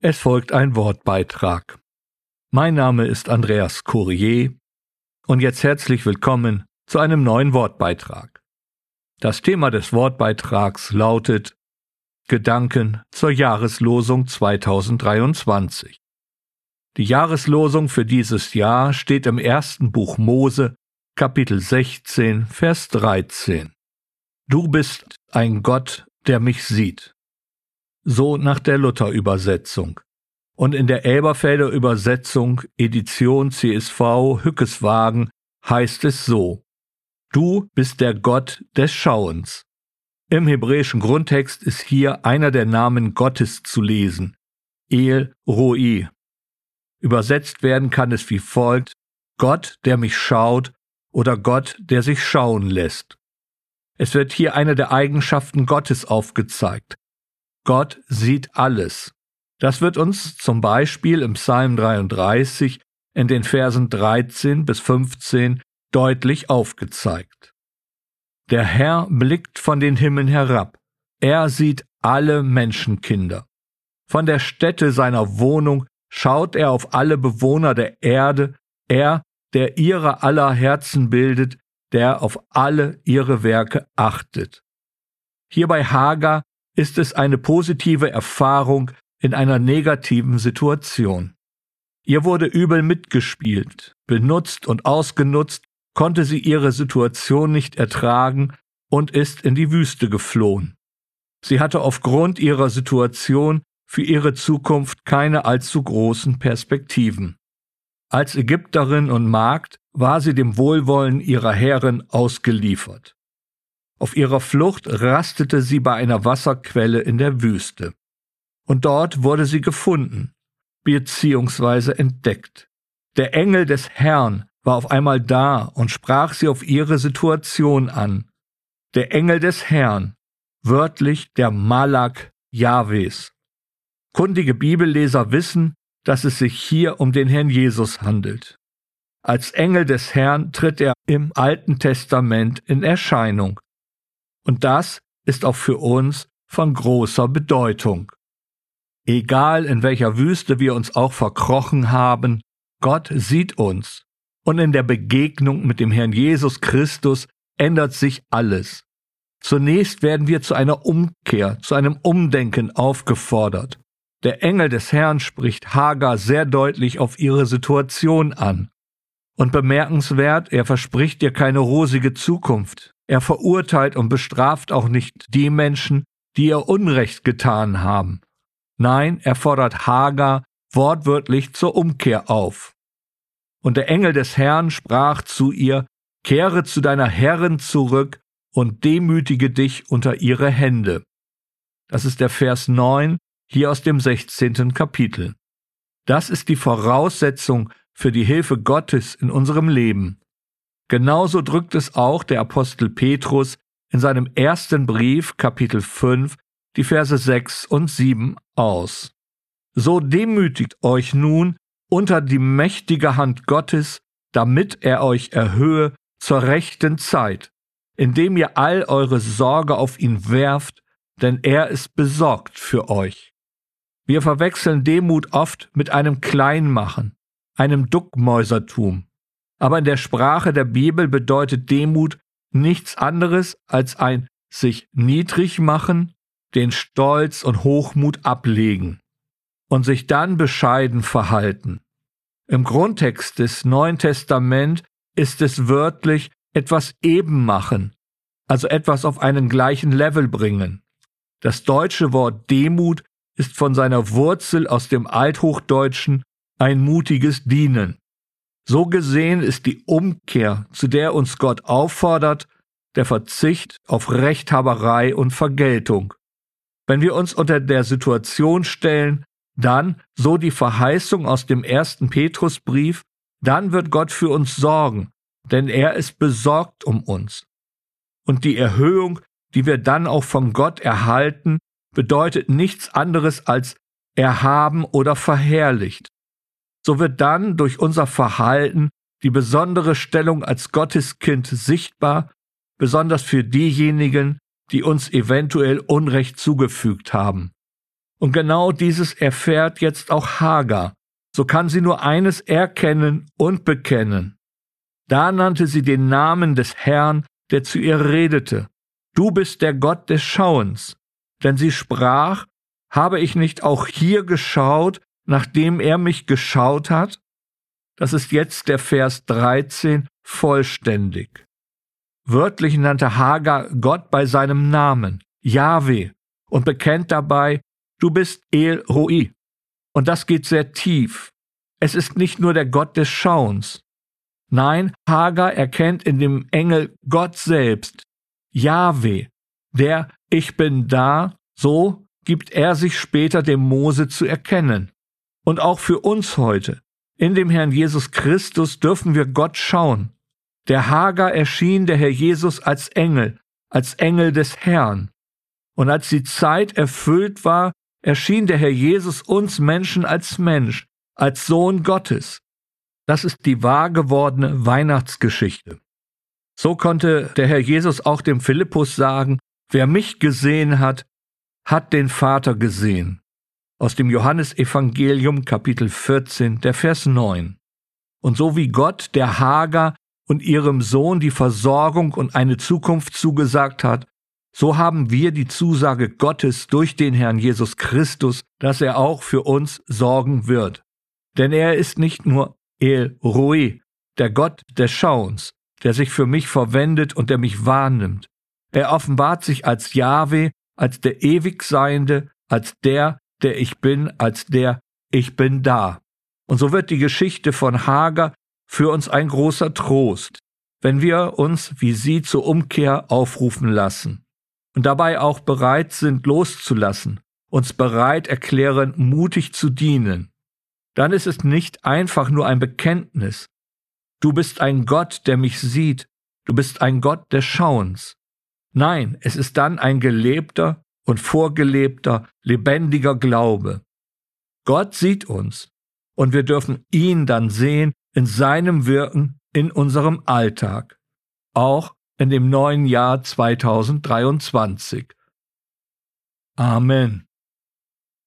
Es folgt ein Wortbeitrag. Mein Name ist Andreas Courier und jetzt herzlich willkommen zu einem neuen Wortbeitrag. Das Thema des Wortbeitrags lautet Gedanken zur Jahreslosung 2023. Die Jahreslosung für dieses Jahr steht im ersten Buch Mose, Kapitel 16, Vers 13. Du bist ein Gott, der mich sieht so nach der Luther-Übersetzung. Und in der Elberfelder Übersetzung Edition CSV Hückeswagen heißt es so: Du bist der Gott des Schauens. Im hebräischen Grundtext ist hier einer der Namen Gottes zu lesen: El Roi. Übersetzt werden kann es wie folgt: Gott, der mich schaut oder Gott, der sich schauen lässt. Es wird hier eine der Eigenschaften Gottes aufgezeigt, Gott sieht alles. Das wird uns zum Beispiel im Psalm 33 in den Versen 13 bis 15 deutlich aufgezeigt. Der Herr blickt von den Himmeln herab. Er sieht alle Menschenkinder. Von der Stätte seiner Wohnung schaut er auf alle Bewohner der Erde, er, der ihre aller Herzen bildet, der auf alle ihre Werke achtet. Hier bei Hagar ist es eine positive Erfahrung in einer negativen Situation. Ihr wurde übel mitgespielt, benutzt und ausgenutzt, konnte sie ihre Situation nicht ertragen und ist in die Wüste geflohen. Sie hatte aufgrund ihrer Situation für ihre Zukunft keine allzu großen Perspektiven. Als Ägypterin und Magd war sie dem Wohlwollen ihrer Herren ausgeliefert. Auf ihrer Flucht rastete sie bei einer Wasserquelle in der Wüste. Und dort wurde sie gefunden, beziehungsweise entdeckt. Der Engel des Herrn war auf einmal da und sprach sie auf ihre Situation an. Der Engel des Herrn, wörtlich der Malak Jahwes. Kundige Bibelleser wissen, dass es sich hier um den Herrn Jesus handelt. Als Engel des Herrn tritt er im Alten Testament in Erscheinung und das ist auch für uns von großer Bedeutung. Egal in welcher Wüste wir uns auch verkrochen haben, Gott sieht uns. Und in der Begegnung mit dem Herrn Jesus Christus ändert sich alles. Zunächst werden wir zu einer Umkehr, zu einem Umdenken aufgefordert. Der Engel des Herrn spricht Hagar sehr deutlich auf ihre Situation an. Und bemerkenswert, er verspricht ihr keine rosige Zukunft. Er verurteilt und bestraft auch nicht die Menschen, die ihr Unrecht getan haben. Nein, er fordert Hagar wortwörtlich zur Umkehr auf. Und der Engel des Herrn sprach zu ihr, Kehre zu deiner Herrin zurück und demütige dich unter ihre Hände. Das ist der Vers 9 hier aus dem 16. Kapitel. Das ist die Voraussetzung für die Hilfe Gottes in unserem Leben. Genauso drückt es auch der Apostel Petrus in seinem ersten Brief, Kapitel 5, die Verse 6 und 7 aus. So demütigt euch nun unter die mächtige Hand Gottes, damit er euch erhöhe zur rechten Zeit, indem ihr all eure Sorge auf ihn werft, denn er ist besorgt für euch. Wir verwechseln Demut oft mit einem Kleinmachen, einem Duckmäusertum. Aber in der Sprache der Bibel bedeutet Demut nichts anderes als ein sich niedrig machen, den Stolz und Hochmut ablegen und sich dann bescheiden verhalten. Im Grundtext des Neuen Testament ist es wörtlich etwas eben machen, also etwas auf einen gleichen Level bringen. Das deutsche Wort Demut ist von seiner Wurzel aus dem Althochdeutschen ein mutiges Dienen. So gesehen ist die Umkehr, zu der uns Gott auffordert, der Verzicht auf Rechthaberei und Vergeltung. Wenn wir uns unter der Situation stellen, dann, so die Verheißung aus dem ersten Petrusbrief, dann wird Gott für uns sorgen, denn er ist besorgt um uns. Und die Erhöhung, die wir dann auch von Gott erhalten, bedeutet nichts anderes als erhaben oder verherrlicht so wird dann durch unser Verhalten die besondere Stellung als Gotteskind sichtbar, besonders für diejenigen, die uns eventuell Unrecht zugefügt haben. Und genau dieses erfährt jetzt auch Hagar. So kann sie nur eines erkennen und bekennen. Da nannte sie den Namen des Herrn, der zu ihr redete. Du bist der Gott des Schauens. Denn sie sprach, habe ich nicht auch hier geschaut, nachdem er mich geschaut hat? Das ist jetzt der Vers 13 vollständig. Wörtlich nannte Hagar Gott bei seinem Namen, Yahweh, und bekennt dabei, du bist El Roi. Und das geht sehr tief. Es ist nicht nur der Gott des Schauens. Nein, Hagar erkennt in dem Engel Gott selbst, Yahweh, der Ich bin da, so gibt er sich später dem Mose zu erkennen. Und auch für uns heute, in dem Herrn Jesus Christus dürfen wir Gott schauen. Der Hagar erschien der Herr Jesus als Engel, als Engel des Herrn. Und als die Zeit erfüllt war, erschien der Herr Jesus uns Menschen als Mensch, als Sohn Gottes. Das ist die wahr gewordene Weihnachtsgeschichte. So konnte der Herr Jesus auch dem Philippus sagen, wer mich gesehen hat, hat den Vater gesehen. Aus dem Johannesevangelium Kapitel 14, der Vers 9. Und so wie Gott der Hager und ihrem Sohn die Versorgung und eine Zukunft zugesagt hat, so haben wir die Zusage Gottes durch den Herrn Jesus Christus, dass er auch für uns sorgen wird. Denn er ist nicht nur El Roi, der Gott des Schauens, der sich für mich verwendet und der mich wahrnimmt. Er offenbart sich als Jahwe, als der ewig Seiende, als der, der ich bin, als der ich bin da. Und so wird die Geschichte von Hager für uns ein großer Trost, wenn wir uns wie sie zur Umkehr aufrufen lassen und dabei auch bereit sind loszulassen, uns bereit erklären, mutig zu dienen. Dann ist es nicht einfach nur ein Bekenntnis. Du bist ein Gott, der mich sieht, du bist ein Gott des Schauens. Nein, es ist dann ein gelebter und vorgelebter, lebendiger Glaube. Gott sieht uns und wir dürfen ihn dann sehen in seinem Wirken in unserem Alltag, auch in dem neuen Jahr 2023. Amen.